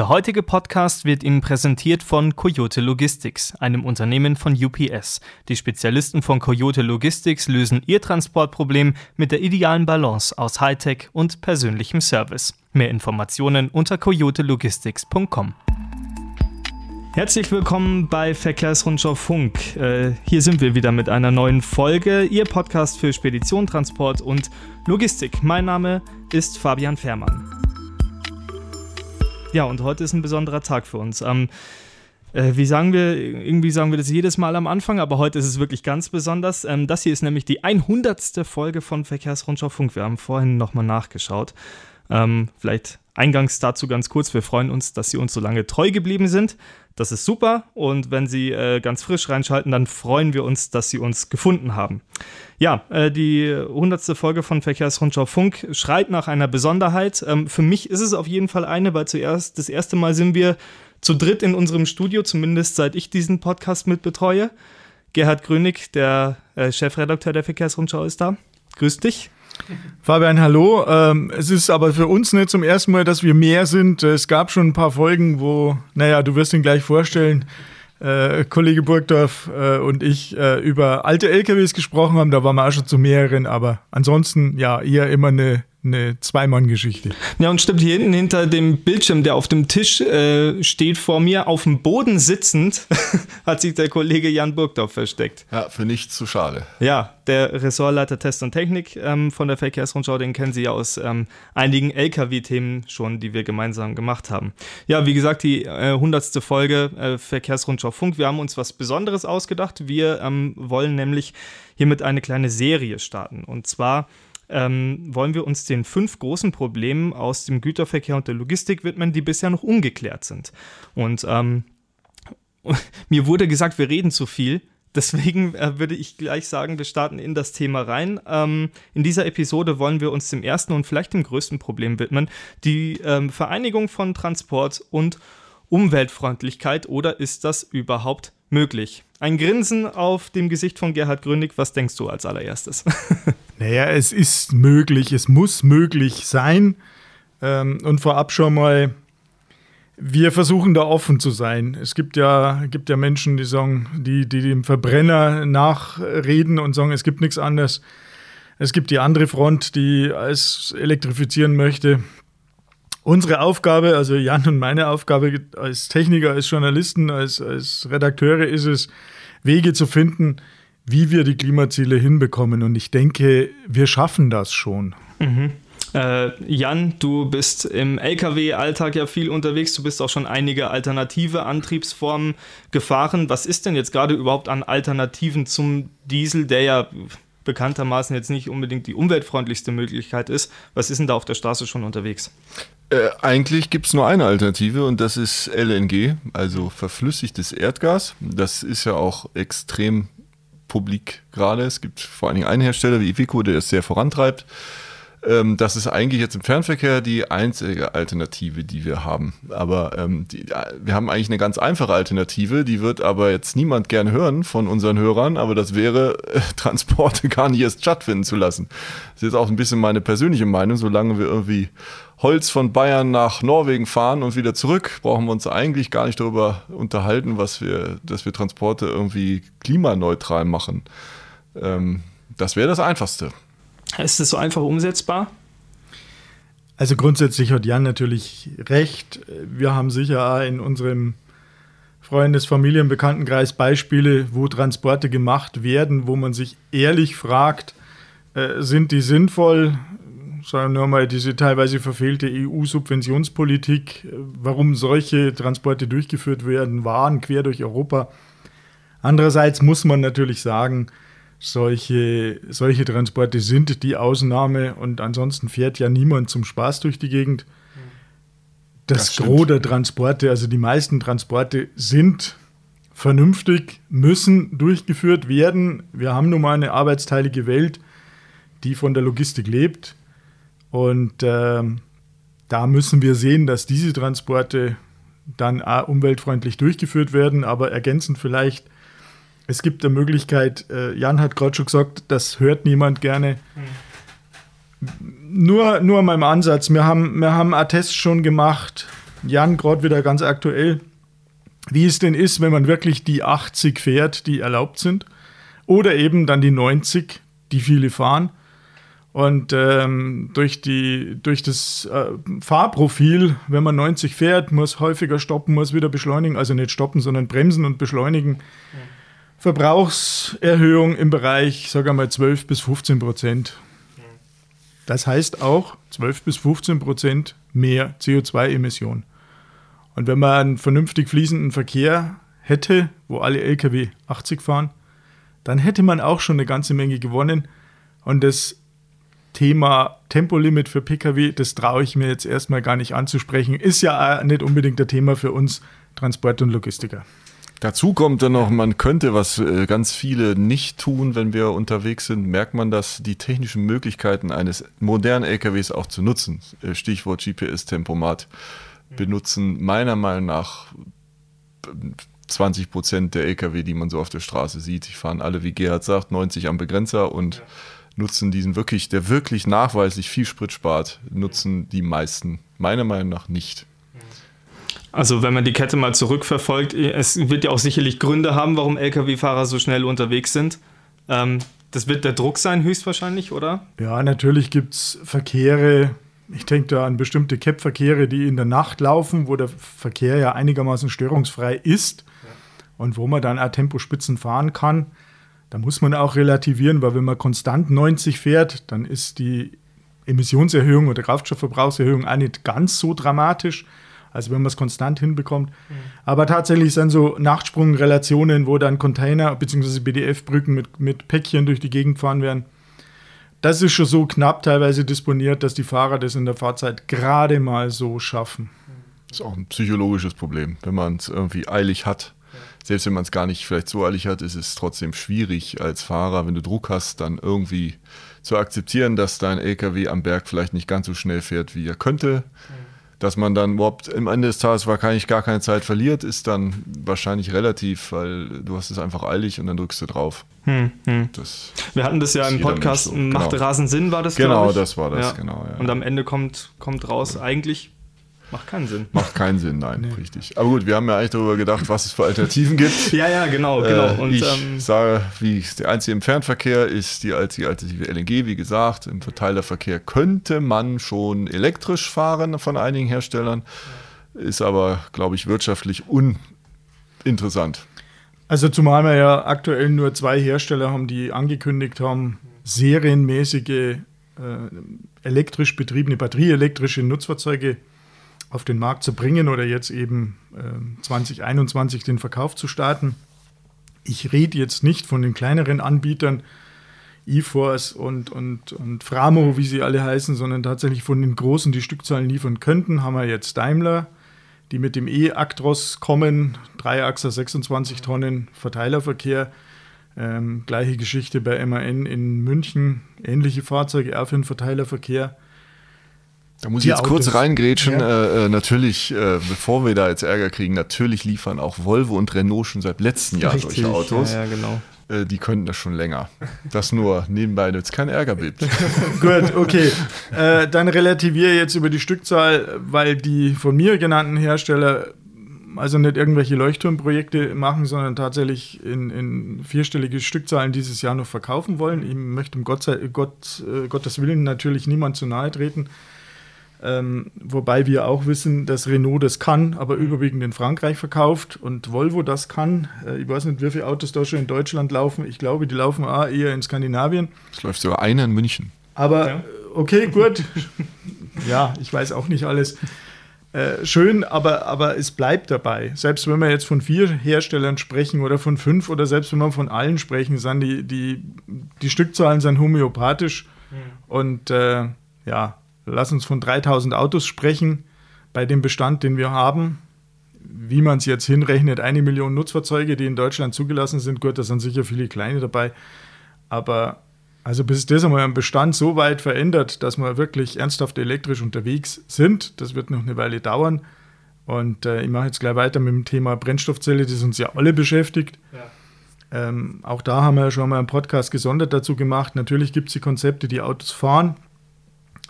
Der heutige Podcast wird Ihnen präsentiert von Coyote Logistics, einem Unternehmen von UPS. Die Spezialisten von Coyote Logistics lösen Ihr Transportproblem mit der idealen Balance aus Hightech und persönlichem Service. Mehr Informationen unter coyotelogistics.com. Herzlich willkommen bei Verkehrsrundschau Funk. Äh, hier sind wir wieder mit einer neuen Folge, Ihr Podcast für Spedition, Transport und Logistik. Mein Name ist Fabian Fährmann. Ja, und heute ist ein besonderer Tag für uns. Ähm, äh, wie sagen wir, irgendwie sagen wir das jedes Mal am Anfang, aber heute ist es wirklich ganz besonders. Ähm, das hier ist nämlich die 100. Folge von Verkehrsrundschau Funk. Wir haben vorhin nochmal nachgeschaut. Ähm, vielleicht eingangs dazu ganz kurz. Wir freuen uns, dass Sie uns so lange treu geblieben sind. Das ist super. Und wenn Sie äh, ganz frisch reinschalten, dann freuen wir uns, dass Sie uns gefunden haben. Ja, äh, die 100. Folge von Verkehrsrundschau Funk schreit nach einer Besonderheit. Ähm, für mich ist es auf jeden Fall eine, weil zuerst das erste Mal sind wir zu dritt in unserem Studio, zumindest seit ich diesen Podcast mitbetreue. Gerhard Grönig, der äh, Chefredakteur der Verkehrsrundschau, ist da. Grüß dich. Fabian, hallo. Ähm, es ist aber für uns nicht zum ersten Mal, dass wir mehr sind. Es gab schon ein paar Folgen, wo, naja, du wirst ihn gleich vorstellen, äh, Kollege Burgdorf äh, und ich äh, über alte LKWs gesprochen haben. Da waren wir auch schon zu mehreren, aber ansonsten ja eher immer eine eine Zweimann-Geschichte. Ja, und stimmt, hier hinten hinter dem Bildschirm, der auf dem Tisch äh, steht, vor mir auf dem Boden sitzend, hat sich der Kollege Jan Burgdorf versteckt. Ja, für nichts zu schade. Ja, der Ressortleiter Test und Technik ähm, von der Verkehrsrundschau, den kennen Sie ja aus ähm, einigen LKW-Themen schon, die wir gemeinsam gemacht haben. Ja, wie gesagt, die äh, 100. Folge äh, Verkehrsrundschau Funk. Wir haben uns was Besonderes ausgedacht. Wir ähm, wollen nämlich hiermit eine kleine Serie starten. Und zwar ähm, wollen wir uns den fünf großen Problemen aus dem Güterverkehr und der Logistik widmen, die bisher noch ungeklärt sind. Und ähm, mir wurde gesagt, wir reden zu viel. Deswegen äh, würde ich gleich sagen, wir starten in das Thema rein. Ähm, in dieser Episode wollen wir uns dem ersten und vielleicht dem größten Problem widmen, die ähm, Vereinigung von Transport und Umweltfreundlichkeit oder ist das überhaupt möglich? Ein Grinsen auf dem Gesicht von Gerhard Grünig, was denkst du als allererstes? Naja, es ist möglich, es muss möglich sein. Ähm, und vorab schon mal, wir versuchen da offen zu sein. Es gibt ja, gibt ja Menschen, die sagen, die, die dem Verbrenner nachreden und sagen, es gibt nichts anderes. Es gibt die andere Front, die es elektrifizieren möchte. Unsere Aufgabe, also Jan und meine Aufgabe als Techniker, als Journalisten, als, als Redakteure ist es, Wege zu finden, wie wir die Klimaziele hinbekommen. Und ich denke, wir schaffen das schon. Mhm. Äh, Jan, du bist im Lkw-Alltag ja viel unterwegs. Du bist auch schon einige alternative Antriebsformen gefahren. Was ist denn jetzt gerade überhaupt an Alternativen zum Diesel, der ja bekanntermaßen jetzt nicht unbedingt die umweltfreundlichste Möglichkeit ist? Was ist denn da auf der Straße schon unterwegs? Äh, eigentlich gibt es nur eine Alternative und das ist LNG, also verflüssigtes Erdgas. Das ist ja auch extrem publik gerade. Es gibt vor allen Dingen einen Hersteller wie Iveco, der es sehr vorantreibt. Ähm, das ist eigentlich jetzt im Fernverkehr die einzige Alternative, die wir haben. Aber ähm, die, wir haben eigentlich eine ganz einfache Alternative, die wird aber jetzt niemand gern hören von unseren Hörern, aber das wäre, äh, Transporte gar nicht erst stattfinden zu lassen. Das ist jetzt auch ein bisschen meine persönliche Meinung, solange wir irgendwie Holz von Bayern nach Norwegen fahren und wieder zurück, brauchen wir uns eigentlich gar nicht darüber unterhalten, was wir, dass wir Transporte irgendwie klimaneutral machen. Ähm, das wäre das Einfachste. Ist das so einfach umsetzbar? Also grundsätzlich hat Jan natürlich recht. Wir haben sicher in unserem Freundes-, Familien-, Bekanntenkreis Beispiele, wo Transporte gemacht werden, wo man sich ehrlich fragt, äh, sind die sinnvoll? sagen wir mal, diese teilweise verfehlte EU-Subventionspolitik, warum solche Transporte durchgeführt werden, waren quer durch Europa. Andererseits muss man natürlich sagen, solche, solche Transporte sind die Ausnahme und ansonsten fährt ja niemand zum Spaß durch die Gegend. Das, das Gros der Transporte, also die meisten Transporte sind vernünftig, müssen durchgeführt werden. Wir haben nun mal eine arbeitsteilige Welt, die von der Logistik lebt. Und äh, da müssen wir sehen, dass diese Transporte dann umweltfreundlich durchgeführt werden, aber ergänzend vielleicht, es gibt eine Möglichkeit, äh, Jan hat gerade schon gesagt, das hört niemand gerne. Mhm. Nur, nur meinem Ansatz, wir haben, wir haben einen Test schon gemacht Jan, gerade wieder ganz aktuell, wie es denn ist, wenn man wirklich die 80 fährt, die erlaubt sind, oder eben dann die 90, die viele fahren. Und ähm, durch, die, durch das äh, Fahrprofil, wenn man 90 fährt, muss häufiger stoppen, muss wieder beschleunigen, also nicht stoppen, sondern bremsen und beschleunigen. Ja. Verbrauchserhöhung im Bereich, sagen wir mal, 12 bis 15 Prozent. Das heißt auch 12 bis 15 Prozent mehr CO2-Emissionen. Und wenn man einen vernünftig fließenden Verkehr hätte, wo alle Lkw 80 fahren, dann hätte man auch schon eine ganze Menge gewonnen. Und das Thema Tempolimit für Pkw, das traue ich mir jetzt erstmal gar nicht anzusprechen. Ist ja nicht unbedingt der Thema für uns Transport- und Logistiker. Dazu kommt dann noch, man könnte, was äh, ganz viele nicht tun, wenn wir unterwegs sind, merkt man, dass die technischen Möglichkeiten eines modernen LKWs auch zu nutzen, äh, Stichwort GPS-Tempomat, benutzen meiner Meinung nach 20 Prozent der LKW, die man so auf der Straße sieht. Die fahren alle, wie Gerhard sagt, 90 am Begrenzer und ja. nutzen diesen wirklich, der wirklich nachweislich viel Sprit spart, nutzen die meisten meiner Meinung nach nicht. Also wenn man die Kette mal zurückverfolgt, es wird ja auch sicherlich Gründe haben, warum Lkw-Fahrer so schnell unterwegs sind. Ähm, das wird der Druck sein, höchstwahrscheinlich, oder? Ja, natürlich gibt es Verkehre. Ich denke da an bestimmte CAP-Verkehre, die in der Nacht laufen, wo der Verkehr ja einigermaßen störungsfrei ist ja. und wo man dann auch Tempospitzen fahren kann. Da muss man auch relativieren, weil wenn man konstant 90 fährt, dann ist die Emissionserhöhung oder Kraftstoffverbrauchserhöhung auch nicht ganz so dramatisch. Also wenn man es konstant hinbekommt. Mhm. Aber tatsächlich sind so Nachtsprungrelationen, wo dann Container bzw. BDF-Brücken mit, mit Päckchen durch die Gegend fahren werden. Das ist schon so knapp teilweise disponiert, dass die Fahrer das in der Fahrzeit gerade mal so schaffen. Das ist auch ein psychologisches Problem, wenn man es irgendwie eilig hat. Selbst wenn man es gar nicht vielleicht so eilig hat, ist es trotzdem schwierig als Fahrer, wenn du Druck hast, dann irgendwie zu akzeptieren, dass dein LKW am Berg vielleicht nicht ganz so schnell fährt, wie er könnte. Mhm dass man dann überhaupt am Ende des Tages wahrscheinlich gar keine Zeit verliert, ist dann wahrscheinlich relativ, weil du hast es einfach eilig und dann drückst du drauf. Hm, hm. Wir hatten das ja im Podcast, so. macht genau. Rasen Sinn, war das, Genau, das war das, ja. genau. Ja. Und am Ende kommt, kommt raus, eigentlich Macht keinen Sinn. Macht keinen Sinn, nein, nee. richtig. Aber gut, wir haben ja eigentlich darüber gedacht, was es für Alternativen gibt. ja, ja, genau, genau. Äh, Und, ich ähm, sage, wie der einzige im Fernverkehr ist die einzige Alternative LNG, wie gesagt. Im Verteilerverkehr könnte man schon elektrisch fahren von einigen Herstellern, ist aber, glaube ich, wirtschaftlich uninteressant. Also zumal wir ja aktuell nur zwei Hersteller haben, die angekündigt haben, serienmäßige äh, elektrisch betriebene, batterieelektrische Nutzfahrzeuge auf den Markt zu bringen oder jetzt eben äh, 2021 den Verkauf zu starten. Ich rede jetzt nicht von den kleineren Anbietern, eForce und, und, und Framo, wie sie alle heißen, sondern tatsächlich von den großen, die Stückzahlen liefern könnten, haben wir jetzt Daimler, die mit dem E-Actros kommen, Dreiachser 26 Tonnen Verteilerverkehr. Ähm, gleiche Geschichte bei MAN in München, ähnliche Fahrzeuge, auch für den Verteilerverkehr. Da muss ich jetzt Autos. kurz reingrätschen. Ja. Äh, äh, natürlich, äh, bevor wir da jetzt Ärger kriegen, natürlich liefern auch Volvo und Renault schon seit letztem Jahr Richtig. solche Autos. Ja, ja, genau. Äh, die könnten das schon länger. Das nur nebenbei, damit es keinen Ärger gibt. Gut, okay. Äh, dann relativiere jetzt über die Stückzahl, weil die von mir genannten Hersteller also nicht irgendwelche Leuchtturmprojekte machen, sondern tatsächlich in, in vierstellige Stückzahlen dieses Jahr noch verkaufen wollen. Ich möchte um Gott, Gott, äh, Gottes Willen natürlich niemand zu nahe treten. Ähm, wobei wir auch wissen, dass Renault das kann, aber mhm. überwiegend in Frankreich verkauft und Volvo das kann. Äh, ich weiß nicht, wie viele Autos da schon in Deutschland laufen. Ich glaube, die laufen auch eher in Skandinavien. Es läuft sogar einer in München. Aber ja. okay, gut. ja, ich weiß auch nicht alles. Äh, schön, aber, aber es bleibt dabei. Selbst wenn wir jetzt von vier Herstellern sprechen oder von fünf oder selbst wenn wir von allen sprechen, sind die, die, die Stückzahlen sind homöopathisch. Mhm. Und äh, ja, lass uns von 3000 Autos sprechen bei dem Bestand, den wir haben. Wie man es jetzt hinrechnet, eine Million Nutzfahrzeuge, die in Deutschland zugelassen sind. Gut, da sind sicher viele kleine dabei. Aber also bis das einmal am Bestand so weit verändert, dass wir wirklich ernsthaft elektrisch unterwegs sind, das wird noch eine Weile dauern. Und äh, ich mache jetzt gleich weiter mit dem Thema Brennstoffzelle, das uns ja alle beschäftigt. Ja. Ähm, auch da haben wir ja schon mal einen Podcast gesondert dazu gemacht. Natürlich gibt es die Konzepte, die Autos fahren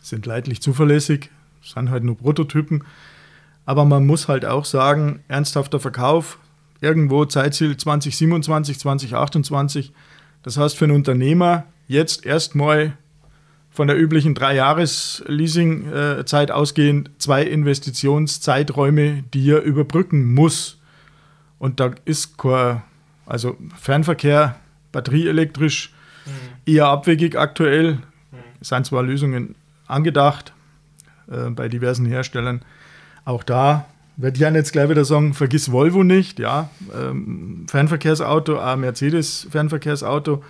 sind leidlich zuverlässig, sind halt nur Prototypen. Aber man muss halt auch sagen, ernsthafter Verkauf, irgendwo Zeitziel 2027, 2028. Das heißt für einen Unternehmer jetzt erstmal von der üblichen Drei-Jahres-Leasing-Zeit ausgehend zwei Investitionszeiträume, die er überbrücken muss. Und da ist kein, also Fernverkehr, batterieelektrisch, mhm. eher abwegig aktuell. Mhm. Es sind zwar Lösungen angedacht äh, bei diversen Herstellern. Auch da wird Jan jetzt gleich wieder sagen, vergiss Volvo nicht, ja. Ähm, Fernverkehrsauto, auch Mercedes Fernverkehrsauto,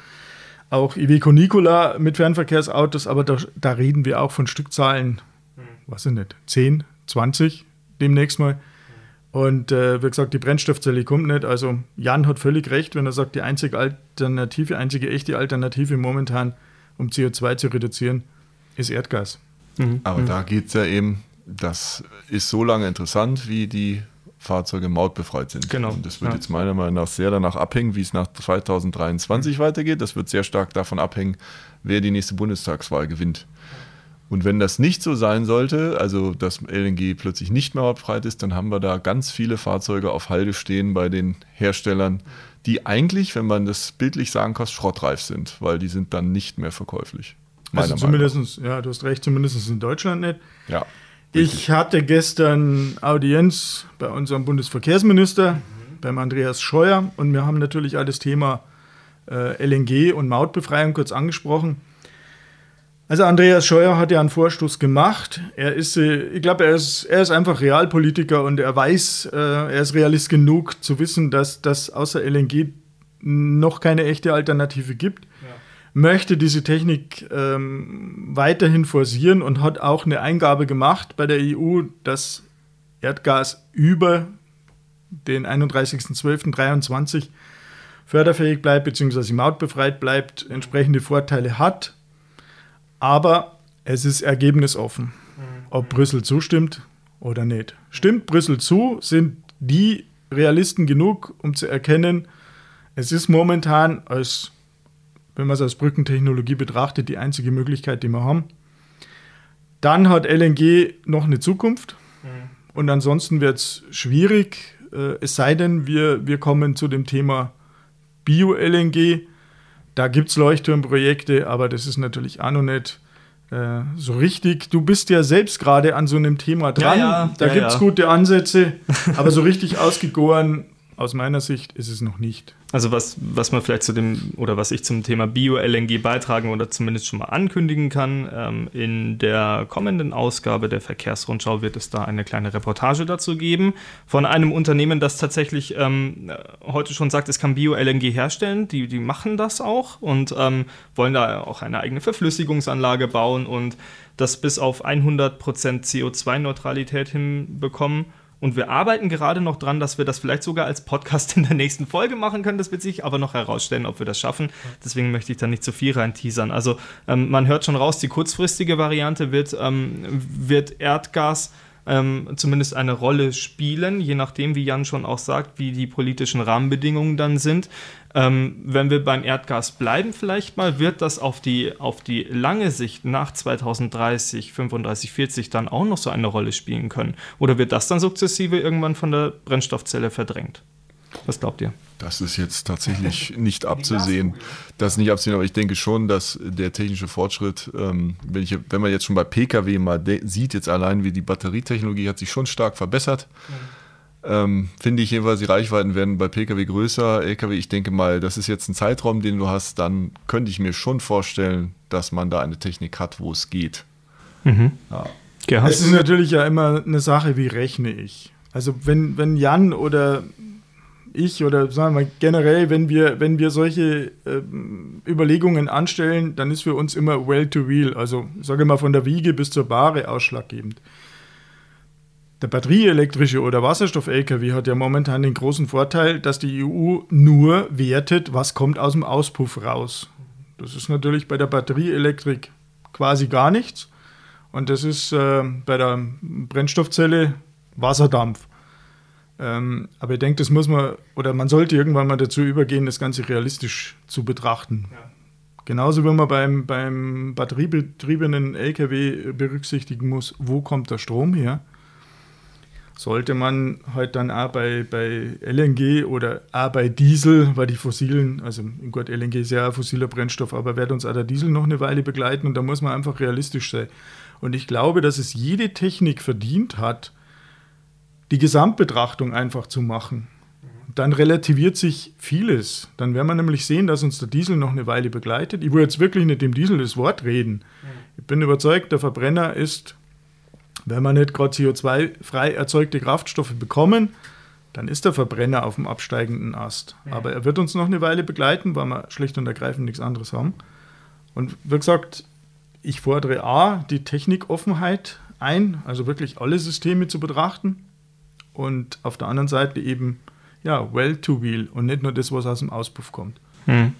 auch Iveco Nicola mit Fernverkehrsautos, aber da, da reden wir auch von Stückzahlen, mhm. weiß ich nicht, 10, 20 demnächst mal. Und äh, wie gesagt, die Brennstoffzelle kommt nicht. Also Jan hat völlig recht, wenn er sagt, die einzige Alternative, einzige echte Alternative momentan, um CO2 zu reduzieren, ist Erdgas. Mhm. Aber mhm. da geht es ja eben, das ist so lange interessant, wie die Fahrzeuge mautbefreit sind. Genau. Und das wird ja. jetzt meiner Meinung nach sehr danach abhängen, wie es nach 2023 mhm. weitergeht. Das wird sehr stark davon abhängen, wer die nächste Bundestagswahl gewinnt. Und wenn das nicht so sein sollte, also dass LNG plötzlich nicht mehr hauptfrei ist, dann haben wir da ganz viele Fahrzeuge auf Halde stehen bei den Herstellern, die eigentlich, wenn man das bildlich sagen kann, schrottreif sind, weil die sind dann nicht mehr verkäuflich. Also zumindest, ja, du hast recht, zumindest in Deutschland nicht. Ja. Richtig. Ich hatte gestern Audienz bei unserem Bundesverkehrsminister, mhm. beim Andreas Scheuer, und wir haben natürlich auch das Thema äh, LNG und Mautbefreiung kurz angesprochen. Also Andreas Scheuer hat ja einen Vorstoß gemacht. Er ist, äh, ich glaube, er ist, er ist einfach Realpolitiker und er weiß, äh, er ist realist genug zu wissen, dass das außer LNG noch keine echte Alternative gibt. Möchte diese Technik ähm, weiterhin forcieren und hat auch eine Eingabe gemacht bei der EU, dass Erdgas über den 31.12.23 förderfähig bleibt bzw. mautbefreit bleibt, entsprechende Vorteile hat aber es ist ergebnisoffen, mhm. ob Brüssel zustimmt oder nicht. Stimmt Brüssel zu, sind die Realisten genug, um zu erkennen, es ist momentan als, wenn man es als Brückentechnologie betrachtet, die einzige Möglichkeit, die wir haben. Dann hat LNG noch eine Zukunft mhm. und ansonsten wird es schwierig, äh, es sei denn, wir, wir kommen zu dem Thema Bio-LNG da gibt es Leuchtturmprojekte, aber das ist natürlich auch noch nicht äh, so richtig. Du bist ja selbst gerade an so einem Thema dran. Ja, ja, da ja, gibt es gute Ansätze, aber so richtig ausgegoren aus meiner Sicht ist es noch nicht. Also was, was man vielleicht zu dem oder was ich zum Thema Bio-LNG beitragen oder zumindest schon mal ankündigen kann, ähm, in der kommenden Ausgabe der Verkehrsrundschau wird es da eine kleine Reportage dazu geben von einem Unternehmen, das tatsächlich ähm, heute schon sagt, es kann Bio-LNG herstellen. Die, die machen das auch und ähm, wollen da auch eine eigene Verflüssigungsanlage bauen und das bis auf 100% CO2-Neutralität hinbekommen. Und wir arbeiten gerade noch dran, dass wir das vielleicht sogar als Podcast in der nächsten Folge machen können. Das wird sich aber noch herausstellen, ob wir das schaffen. Deswegen möchte ich da nicht zu viel rein teasern. Also ähm, man hört schon raus, die kurzfristige Variante wird, ähm, wird Erdgas ähm, zumindest eine Rolle spielen, je nachdem, wie Jan schon auch sagt, wie die politischen Rahmenbedingungen dann sind. Ähm, wenn wir beim Erdgas bleiben, vielleicht mal, wird das auf die, auf die lange Sicht nach 2030, 35, 40 dann auch noch so eine Rolle spielen können? Oder wird das dann sukzessive irgendwann von der Brennstoffzelle verdrängt? Was glaubt ihr? Das ist jetzt tatsächlich nicht abzusehen. Das ist nicht abzusehen, aber ich denke schon, dass der technische Fortschritt, ähm, wenn, ich, wenn, man jetzt schon bei Pkw mal sieht, jetzt allein wie die Batterietechnologie hat sich schon stark verbessert. Ähm, finde ich jedenfalls, die Reichweiten werden bei Pkw größer. Lkw, ich denke mal, das ist jetzt ein Zeitraum, den du hast, dann könnte ich mir schon vorstellen, dass man da eine Technik hat, wo es geht. Mhm. Ja. Es ist natürlich ja immer eine Sache, wie rechne ich. Also wenn, wenn Jan oder ich oder sagen wir mal generell, wenn wir, wenn wir solche äh, Überlegungen anstellen, dann ist für uns immer well to wheel, also sage mal von der Wiege bis zur Bahre ausschlaggebend. Der batterieelektrische oder Wasserstoff-LKW hat ja momentan den großen Vorteil, dass die EU nur wertet, was kommt aus dem Auspuff raus. Das ist natürlich bei der Batterieelektrik quasi gar nichts. Und das ist äh, bei der Brennstoffzelle Wasserdampf. Ähm, aber ich denke, das muss man, oder man sollte irgendwann mal dazu übergehen, das Ganze realistisch zu betrachten. Ja. Genauso wie man beim, beim batteriebetriebenen LKW berücksichtigen muss, wo kommt der Strom her. sollte man halt dann auch bei, bei LNG oder auch bei Diesel, weil die fossilen, also gut, LNG ist ja ein fossiler Brennstoff, aber wird uns auch der Diesel noch eine Weile begleiten und da muss man einfach realistisch sein. Und ich glaube, dass es jede Technik verdient hat, die Gesamtbetrachtung einfach zu machen. Dann relativiert sich vieles. Dann werden wir nämlich sehen, dass uns der Diesel noch eine Weile begleitet. Ich will jetzt wirklich nicht dem Diesel das Wort reden. Ich bin überzeugt, der Verbrenner ist wenn wir nicht gerade CO2-frei erzeugte Kraftstoffe bekommen, dann ist der Verbrenner auf dem absteigenden Ast. Ja. Aber er wird uns noch eine Weile begleiten, weil wir schlicht und ergreifend nichts anderes haben. Und wie gesagt, ich fordere A, die Technikoffenheit ein, also wirklich alle Systeme zu betrachten. Und auf der anderen Seite eben, ja, well-to-wheel und nicht nur das, was aus dem Auspuff kommt. Hm.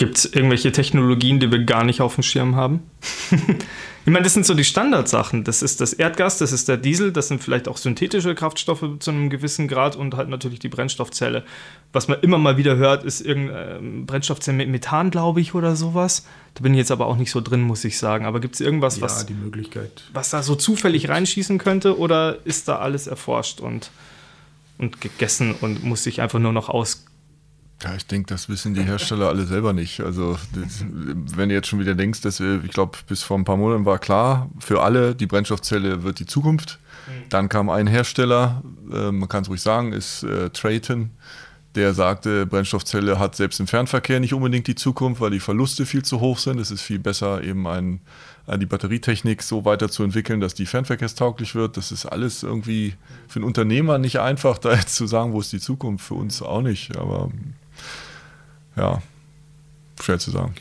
Gibt es irgendwelche Technologien, die wir gar nicht auf dem Schirm haben? ich meine, das sind so die Standardsachen. Das ist das Erdgas, das ist der Diesel, das sind vielleicht auch synthetische Kraftstoffe zu einem gewissen Grad und halt natürlich die Brennstoffzelle. Was man immer mal wieder hört, ist irgendeine ähm, Brennstoffzelle mit Methan, glaube ich, oder sowas. Da bin ich jetzt aber auch nicht so drin, muss ich sagen. Aber gibt es irgendwas, ja, was, die Möglichkeit. was da so zufällig reinschießen könnte oder ist da alles erforscht und, und gegessen und muss sich einfach nur noch aus ja, ich denke, das wissen die Hersteller alle selber nicht. Also, das, wenn du jetzt schon wieder denkst, dass wir, ich glaube, bis vor ein paar Monaten war klar, für alle, die Brennstoffzelle wird die Zukunft. Mhm. Dann kam ein Hersteller, äh, man kann es ruhig sagen, ist äh, Trayton, der sagte, Brennstoffzelle hat selbst im Fernverkehr nicht unbedingt die Zukunft, weil die Verluste viel zu hoch sind. Es ist viel besser, eben ein, die Batterietechnik so weiterzuentwickeln, dass die fernverkehrstauglich wird. Das ist alles irgendwie für einen Unternehmer nicht einfach, da jetzt zu sagen, wo ist die Zukunft, für uns auch nicht. Aber ja, schwer zu sagen.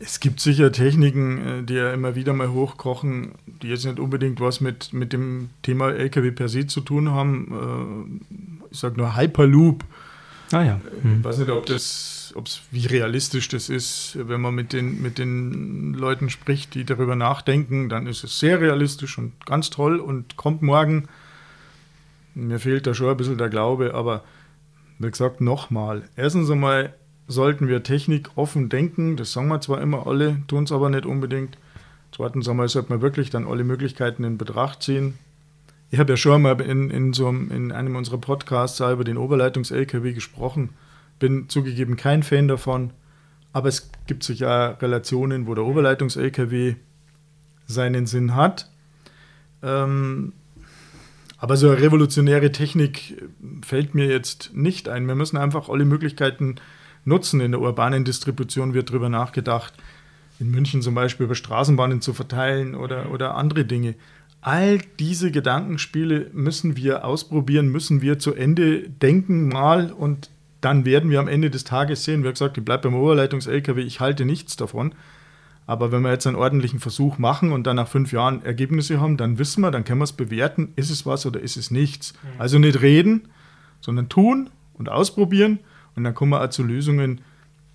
Es gibt sicher Techniken, äh, die ja immer wieder mal hochkochen, die jetzt nicht unbedingt was mit, mit dem Thema LKW per se zu tun haben. Äh, ich sage nur Hyperloop. Ah ja. Hm. Ich weiß nicht, ob das, ob's, wie realistisch das ist. Wenn man mit den, mit den Leuten spricht, die darüber nachdenken, dann ist es sehr realistisch und ganz toll und kommt morgen. Mir fehlt da schon ein bisschen der Glaube, aber wie gesagt, nochmal. Erstens einmal sollten wir Technik offen denken. Das sagen wir zwar immer alle, tun es aber nicht unbedingt. Zweitens einmal sollte man wirklich dann alle Möglichkeiten in Betracht ziehen. Ich habe ja schon mal in, in, so einem, in einem unserer Podcasts über den Oberleitungs-LKW gesprochen. Bin zugegeben kein Fan davon, aber es gibt sicher Relationen, wo der Oberleitungs-LKW seinen Sinn hat. Ähm, aber so eine revolutionäre Technik fällt mir jetzt nicht ein. Wir müssen einfach alle Möglichkeiten nutzen. In der urbanen Distribution wird darüber nachgedacht, in München zum Beispiel über Straßenbahnen zu verteilen oder, oder andere Dinge. All diese Gedankenspiele müssen wir ausprobieren, müssen wir zu Ende denken mal und dann werden wir am Ende des Tages sehen, wie gesagt, ich bleibe beim Oberleitungs-LKW, ich halte nichts davon. Aber wenn wir jetzt einen ordentlichen Versuch machen und dann nach fünf Jahren Ergebnisse haben, dann wissen wir, dann können wir es bewerten, ist es was oder ist es nichts. Mhm. Also nicht reden, sondern tun und ausprobieren und dann kommen wir auch zu Lösungen,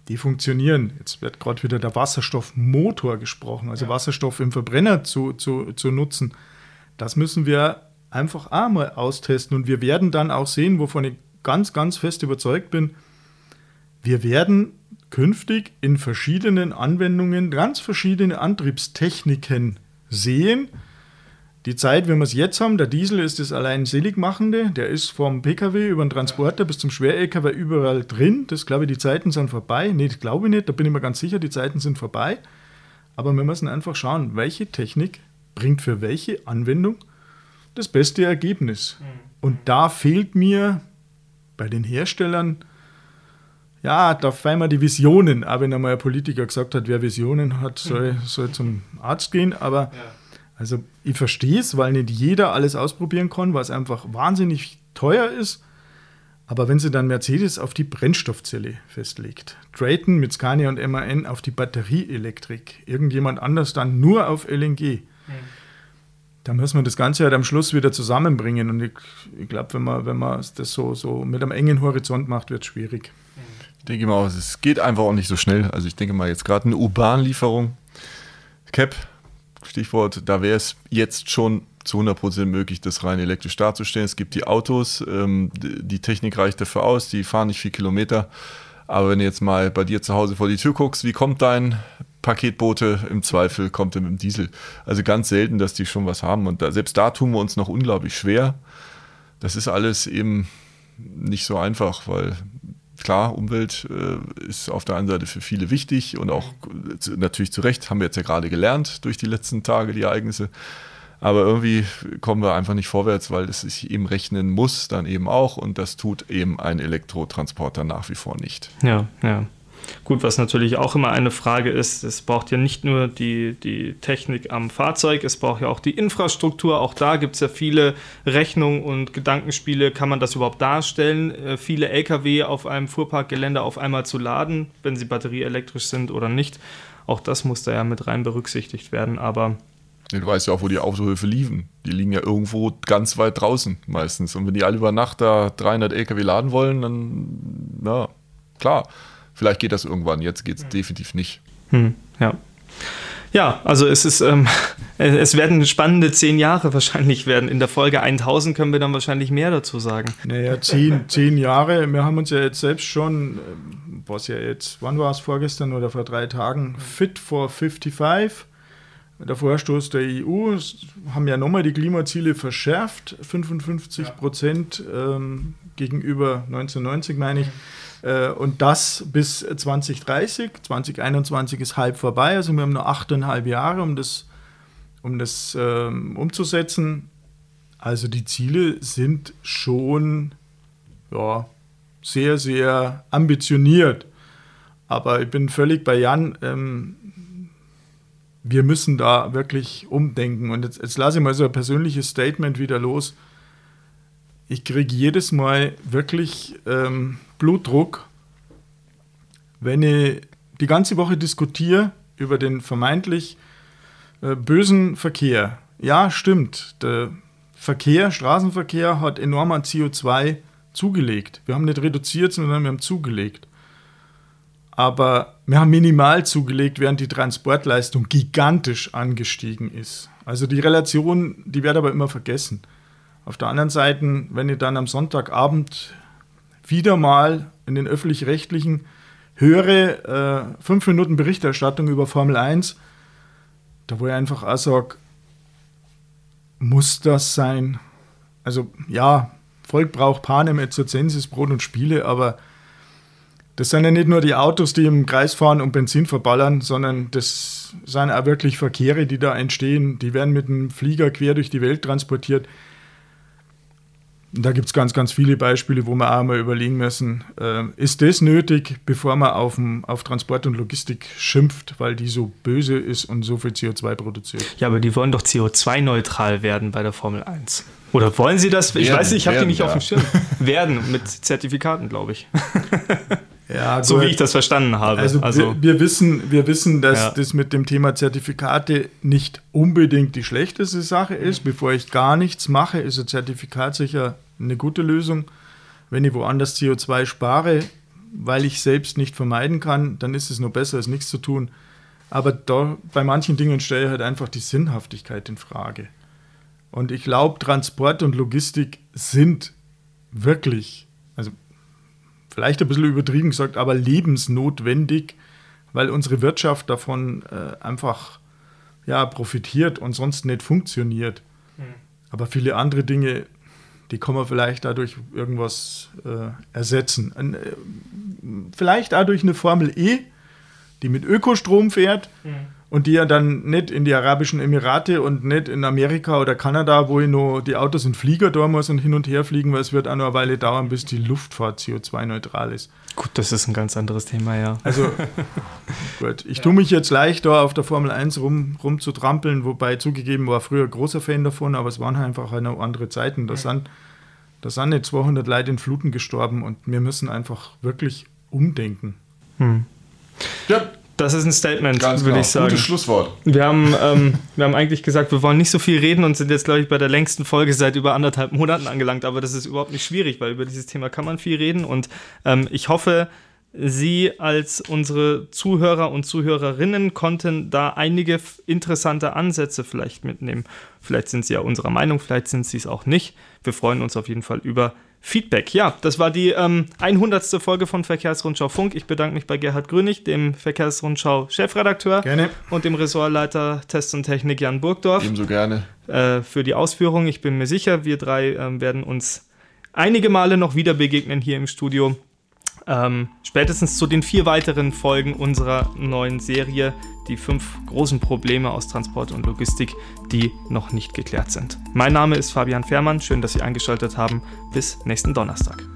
die funktionieren. Jetzt wird gerade wieder der Wasserstoffmotor gesprochen, also ja. Wasserstoff im Verbrenner zu, zu, zu nutzen. Das müssen wir einfach auch mal austesten und wir werden dann auch sehen, wovon ich ganz, ganz fest überzeugt bin, wir werden künftig in verschiedenen Anwendungen ganz verschiedene Antriebstechniken sehen, die Zeit, wenn wir es jetzt haben, der Diesel ist das allein seligmachende, der ist vom Pkw über den Transporter bis zum Schwer-LKW überall drin. Das glaube ich, die Zeiten sind vorbei. Nee, das glaube ich nicht, da bin ich mir ganz sicher, die Zeiten sind vorbei. Aber wir müssen einfach schauen, welche Technik bringt für welche Anwendung das beste Ergebnis. Mhm. Und da fehlt mir bei den Herstellern, ja, da fehlen mir die Visionen. Aber wenn einmal ein Politiker gesagt hat, wer Visionen hat, soll, soll zum Arzt gehen. Aber ja also ich verstehe es, weil nicht jeder alles ausprobieren kann, weil es einfach wahnsinnig teuer ist. Aber wenn sie dann Mercedes auf die Brennstoffzelle festlegt, Drayton mit Scania und MAN auf die Batterieelektrik, irgendjemand anders dann nur auf LNG, mhm. dann müssen wir das Ganze halt am Schluss wieder zusammenbringen. Und ich, ich glaube, wenn man, wenn man das so, so mit einem engen Horizont macht, wird es schwierig. Ich denke mal, es geht einfach auch nicht so schnell. Also ich denke mal, jetzt gerade eine U-Bahn-Lieferung, Cap, Stichwort, da wäre es jetzt schon zu 100% möglich, das rein elektrisch darzustellen. Es gibt die Autos, ähm, die Technik reicht dafür aus, die fahren nicht viel Kilometer. Aber wenn du jetzt mal bei dir zu Hause vor die Tür guckst, wie kommt dein Paketboote im Zweifel kommt er mit dem Diesel. Also ganz selten, dass die schon was haben. Und da, selbst da tun wir uns noch unglaublich schwer. Das ist alles eben nicht so einfach, weil klar, Umwelt äh, ist auf der einen Seite für viele wichtig und auch natürlich zu Recht, haben wir jetzt ja gerade gelernt durch die letzten Tage, die Ereignisse. Aber irgendwie kommen wir einfach nicht vorwärts, weil es sich eben rechnen muss, dann eben auch. Und das tut eben ein Elektrotransporter nach wie vor nicht. Ja, ja. Gut, was natürlich auch immer eine Frage ist, es braucht ja nicht nur die, die Technik am Fahrzeug, es braucht ja auch die Infrastruktur. Auch da gibt es ja viele Rechnungen und Gedankenspiele. Kann man das überhaupt darstellen, äh, viele Lkw auf einem Fuhrparkgelände auf einmal zu laden, wenn sie batterieelektrisch sind oder nicht? Auch das muss da ja mit rein berücksichtigt werden, aber Du weißt ja auch, wo die Autohöfe liegen. Die liegen ja irgendwo ganz weit draußen meistens. Und wenn die alle über Nacht da 300 LKW laden wollen, dann, na, klar. Vielleicht geht das irgendwann, jetzt geht es definitiv nicht. Hm, ja. Ja, also es ist, ähm, es werden spannende zehn Jahre wahrscheinlich werden. In der Folge 1000 können wir dann wahrscheinlich mehr dazu sagen. Naja, zehn, zehn Jahre. Wir haben uns ja jetzt selbst schon, ähm, was ja jetzt, wann war es vorgestern oder vor drei Tagen, Fit for 55. Der Vorstoß der EU haben ja nochmal die Klimaziele verschärft, 55 Prozent ähm, gegenüber 1990 meine ich. Äh, und das bis 2030. 2021 ist halb vorbei, also wir haben nur achteinhalb Jahre, um das, um das ähm, umzusetzen. Also die Ziele sind schon ja, sehr, sehr ambitioniert. Aber ich bin völlig bei Jan. Ähm, wir müssen da wirklich umdenken. Und jetzt, jetzt lasse ich mal so ein persönliches Statement wieder los. Ich kriege jedes Mal wirklich ähm, Blutdruck, wenn ich die ganze Woche diskutiere über den vermeintlich äh, bösen Verkehr. Ja, stimmt. Der Verkehr, Straßenverkehr hat enorm an CO2 zugelegt. Wir haben nicht reduziert, sondern wir haben zugelegt. Aber wir haben minimal zugelegt, während die Transportleistung gigantisch angestiegen ist. Also die Relation, die wird aber immer vergessen. Auf der anderen Seite, wenn ich dann am Sonntagabend wieder mal in den öffentlich-rechtlichen höre, äh, fünf Minuten Berichterstattung über Formel 1, da wo ich einfach auch sage, muss das sein? Also ja, Volk braucht Panem et Circensis, Brot und Spiele, aber das sind ja nicht nur die Autos, die im Kreis fahren und Benzin verballern, sondern das sind auch wirklich Verkehre, die da entstehen. Die werden mit einem Flieger quer durch die Welt transportiert. Da gibt es ganz, ganz viele Beispiele, wo wir auch mal überlegen müssen, äh, ist das nötig, bevor man auf, auf Transport und Logistik schimpft, weil die so böse ist und so viel CO2 produziert? Ja, aber die wollen doch CO2-neutral werden bei der Formel 1. Oder wollen sie das? Ich werden, weiß nicht, ich habe die nicht ja. auf dem Schirm. werden mit Zertifikaten, glaube ich. Ja, so wie ich das verstanden habe. Also, also wir, wir, wissen, wir wissen, dass ja. das mit dem Thema Zertifikate nicht unbedingt die schlechteste Sache ist. Bevor ich gar nichts mache, ist ein Zertifikat sicher eine gute Lösung. Wenn ich woanders CO2 spare, weil ich selbst nicht vermeiden kann, dann ist es nur besser, als nichts zu tun. Aber da, bei manchen Dingen stelle ich halt einfach die Sinnhaftigkeit in Frage. Und ich glaube, Transport und Logistik sind wirklich, also vielleicht ein bisschen übertrieben gesagt, aber lebensnotwendig, weil unsere Wirtschaft davon äh, einfach ja, profitiert und sonst nicht funktioniert. Mhm. Aber viele andere Dinge, die kann man vielleicht dadurch irgendwas äh, ersetzen. Ein, äh, vielleicht dadurch eine Formel E, die mit Ökostrom fährt. Mhm und die ja dann nicht in die Arabischen Emirate und nicht in Amerika oder Kanada, wo ich nur die Autos in Flieger da muss und hin und her fliegen, weil es wird auch noch eine Weile dauern, bis die Luftfahrt CO2-neutral ist. Gut, das ist ein ganz anderes Thema, ja. Also, gut. Ich ja. tue mich jetzt leicht da auf der Formel 1 rum, rum zu trampeln, wobei zugegeben war früher großer Fan davon, aber es waren einfach eine andere Zeiten. Da sind, da sind nicht 200 Leute in Fluten gestorben und wir müssen einfach wirklich umdenken. Hm. Ja, das ist ein Statement, würde genau. ich sagen. Gutes Schlusswort. Wir haben, ähm, wir haben eigentlich gesagt, wir wollen nicht so viel reden und sind jetzt, glaube ich, bei der längsten Folge seit über anderthalb Monaten angelangt. Aber das ist überhaupt nicht schwierig, weil über dieses Thema kann man viel reden. Und ähm, ich hoffe, Sie als unsere Zuhörer und Zuhörerinnen konnten da einige interessante Ansätze vielleicht mitnehmen. Vielleicht sind Sie ja unserer Meinung, vielleicht sind Sie es auch nicht. Wir freuen uns auf jeden Fall über Feedback. Ja, das war die ähm, 100. Folge von Verkehrsrundschau Funk. Ich bedanke mich bei Gerhard Grönig, dem Verkehrsrundschau-Chefredakteur Gerne. und dem Ressortleiter Test und Technik Jan Burgdorf Ebenso gerne. äh, für die Ausführung. Ich bin mir sicher, wir drei ähm, werden uns einige Male noch wieder begegnen hier im Studio. Ähm, spätestens zu den vier weiteren Folgen unserer neuen Serie, die fünf großen Probleme aus Transport und Logistik, die noch nicht geklärt sind. Mein Name ist Fabian Fährmann, schön, dass Sie eingeschaltet haben. Bis nächsten Donnerstag.